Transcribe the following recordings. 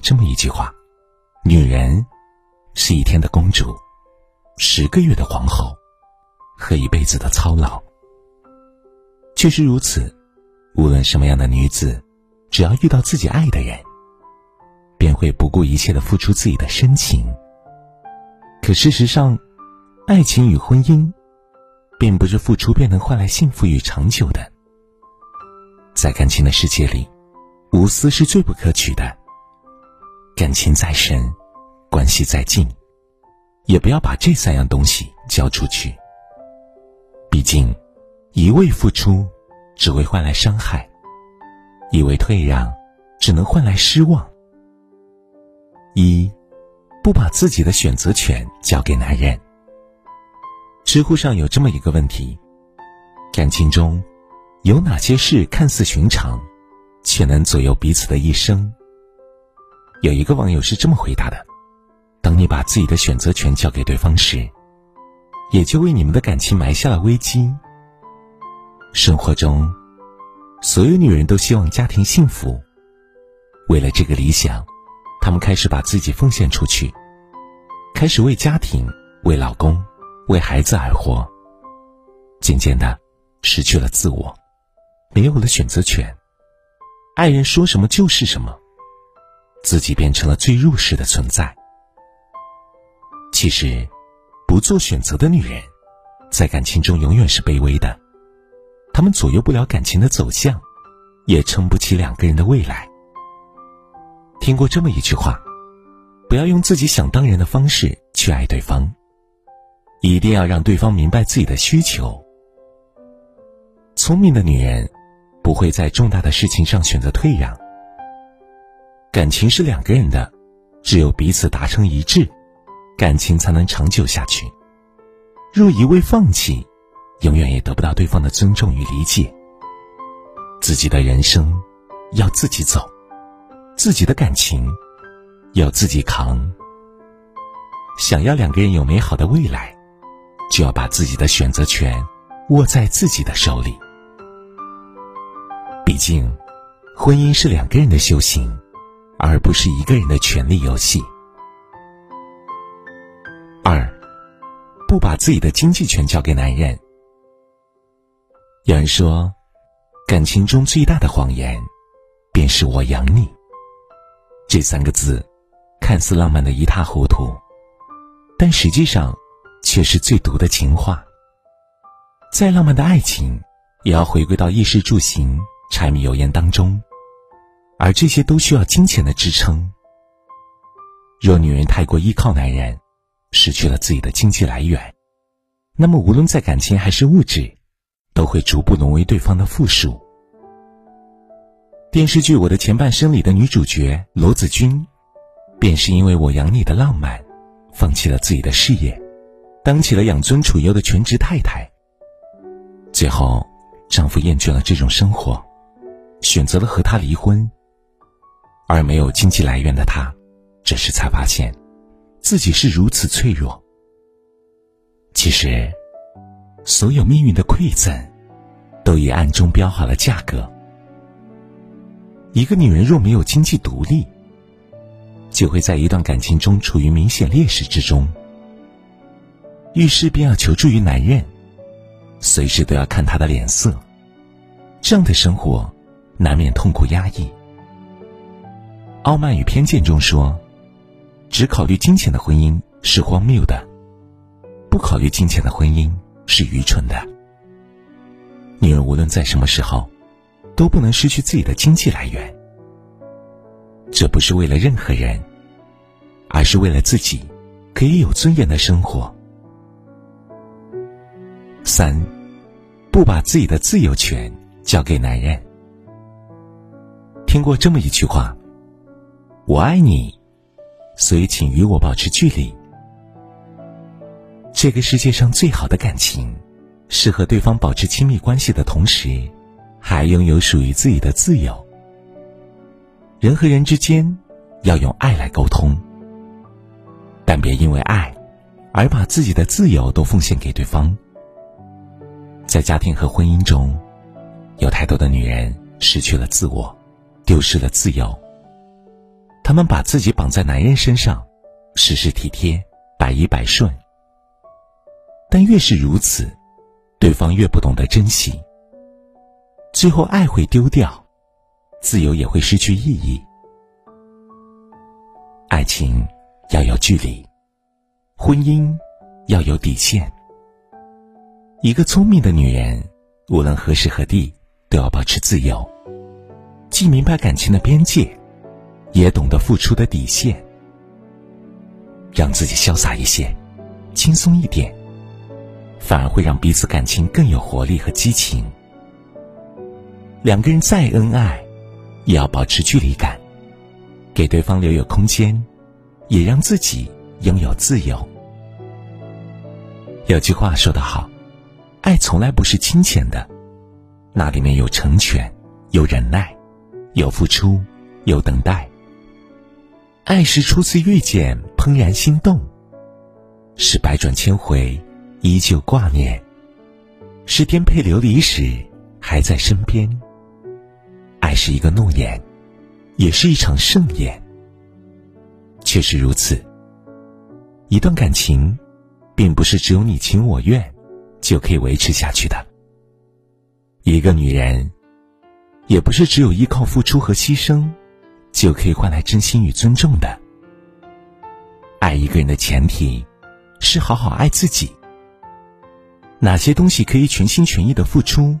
这么一句话：女人是一天的公主，十个月的皇后，和一辈子的操劳。确实如此，无论什么样的女子，只要遇到自己爱的人，便会不顾一切的付出自己的深情。可事实上，爱情与婚姻，并不是付出便能换来幸福与长久的。在感情的世界里，无私是最不可取的。感情再深，关系再近，也不要把这三样东西交出去。毕竟，一味付出只会换来伤害，一味退让只能换来失望。一，不把自己的选择权交给男人。知乎上有这么一个问题：感情中。有哪些事看似寻常，却能左右彼此的一生？有一个网友是这么回答的：“当你把自己的选择权交给对方时，也就为你们的感情埋下了危机。生活中，所有女人都希望家庭幸福，为了这个理想，她们开始把自己奉献出去，开始为家庭、为老公、为孩子而活。渐渐的，失去了自我。”没有了选择权，爱人说什么就是什么，自己变成了最弱势的存在。其实，不做选择的女人，在感情中永远是卑微的，她们左右不了感情的走向，也撑不起两个人的未来。听过这么一句话：不要用自己想当然的方式去爱对方，一定要让对方明白自己的需求。聪明的女人。不会在重大的事情上选择退让。感情是两个人的，只有彼此达成一致，感情才能长久下去。若一味放弃，永远也得不到对方的尊重与理解。自己的人生要自己走，自己的感情要自己扛。想要两个人有美好的未来，就要把自己的选择权握在自己的手里。毕竟，婚姻是两个人的修行，而不是一个人的权力游戏。二，不把自己的经济权交给男人。有人说，感情中最大的谎言，便是我养你。这三个字，看似浪漫的一塌糊涂，但实际上，却是最毒的情话。再浪漫的爱情，也要回归到衣食住行。柴米油盐当中，而这些都需要金钱的支撑。若女人太过依靠男人，失去了自己的经济来源，那么无论在感情还是物质，都会逐步沦为对方的附属。电视剧《我的前半生》里的女主角罗子君，便是因为我养你的浪漫，放弃了自己的事业，当起了养尊处优的全职太太。最后，丈夫厌倦了这种生活。选择了和他离婚，而没有经济来源的他，这时才发现，自己是如此脆弱。其实，所有命运的馈赠，都已暗中标好了价格。一个女人若没有经济独立，就会在一段感情中处于明显劣势之中。遇事便要求助于男人，随时都要看他的脸色，这样的生活。难免痛苦压抑。《傲慢与偏见》中说：“只考虑金钱的婚姻是荒谬的，不考虑金钱的婚姻是愚蠢的。”女人无论在什么时候，都不能失去自己的经济来源。这不是为了任何人，而是为了自己可以有尊严的生活。三，不把自己的自由权交给男人。听过这么一句话：“我爱你，所以请与我保持距离。”这个世界上最好的感情，是和对方保持亲密关系的同时，还拥有属于自己的自由。人和人之间要用爱来沟通，但别因为爱而把自己的自由都奉献给对方。在家庭和婚姻中，有太多的女人失去了自我。丢失了自由，他们把自己绑在男人身上，事事体贴，百依百顺。但越是如此，对方越不懂得珍惜，最后爱会丢掉，自由也会失去意义。爱情要有距离，婚姻要有底线。一个聪明的女人，无论何时何地，都要保持自由，既明白感情的边界，也懂得付出的底线，让自己潇洒一些，轻松一点。反而会让彼此感情更有活力和激情。两个人再恩爱，也要保持距离感，给对方留有空间，也让自己拥有自由。有句话说得好，爱从来不是金钱的，那里面有成全，有忍耐，有付出，有等待。爱是初次遇见，怦然心动，是百转千回。依旧挂念，是颠沛流离时还在身边。爱是一个诺言，也是一场盛宴。确实如此，一段感情，并不是只有你情我愿就可以维持下去的。一个女人，也不是只有依靠付出和牺牲，就可以换来真心与尊重的。爱一个人的前提，是好好爱自己。哪些东西可以全心全意的付出，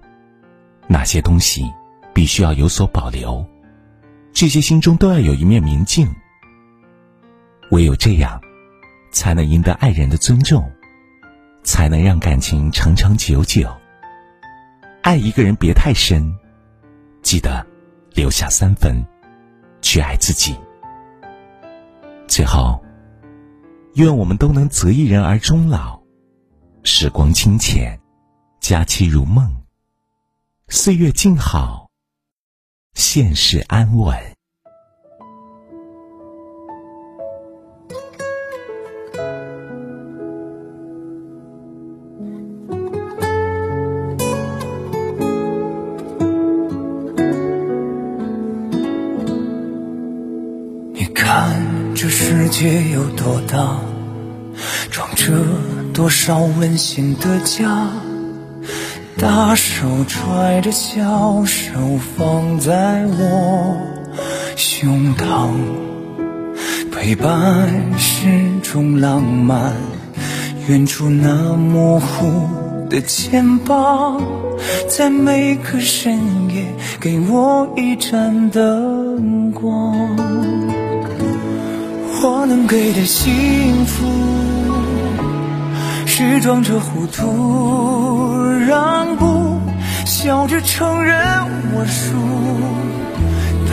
哪些东西必须要有所保留，这些心中都要有一面明镜。唯有这样，才能赢得爱人的尊重，才能让感情长长久久。爱一个人别太深，记得留下三分，去爱自己。最后，愿我们都能择一人而终老。时光清浅，佳期如梦，岁月静好，现世安稳。这世界有多大，装着。多少温馨的家，大手揣着小手放在我胸膛，陪伴是种浪漫，远处那模糊的肩膀，在每个深夜给我一盏灯光，我能给的幸福是装着糊涂，让步，笑着承认我输，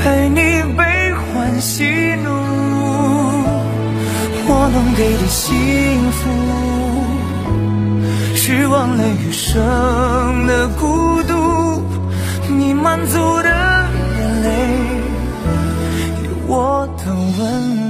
陪你悲欢喜怒。我能给的幸福是忘了余生的孤独，你满足的眼泪，有我的温暖。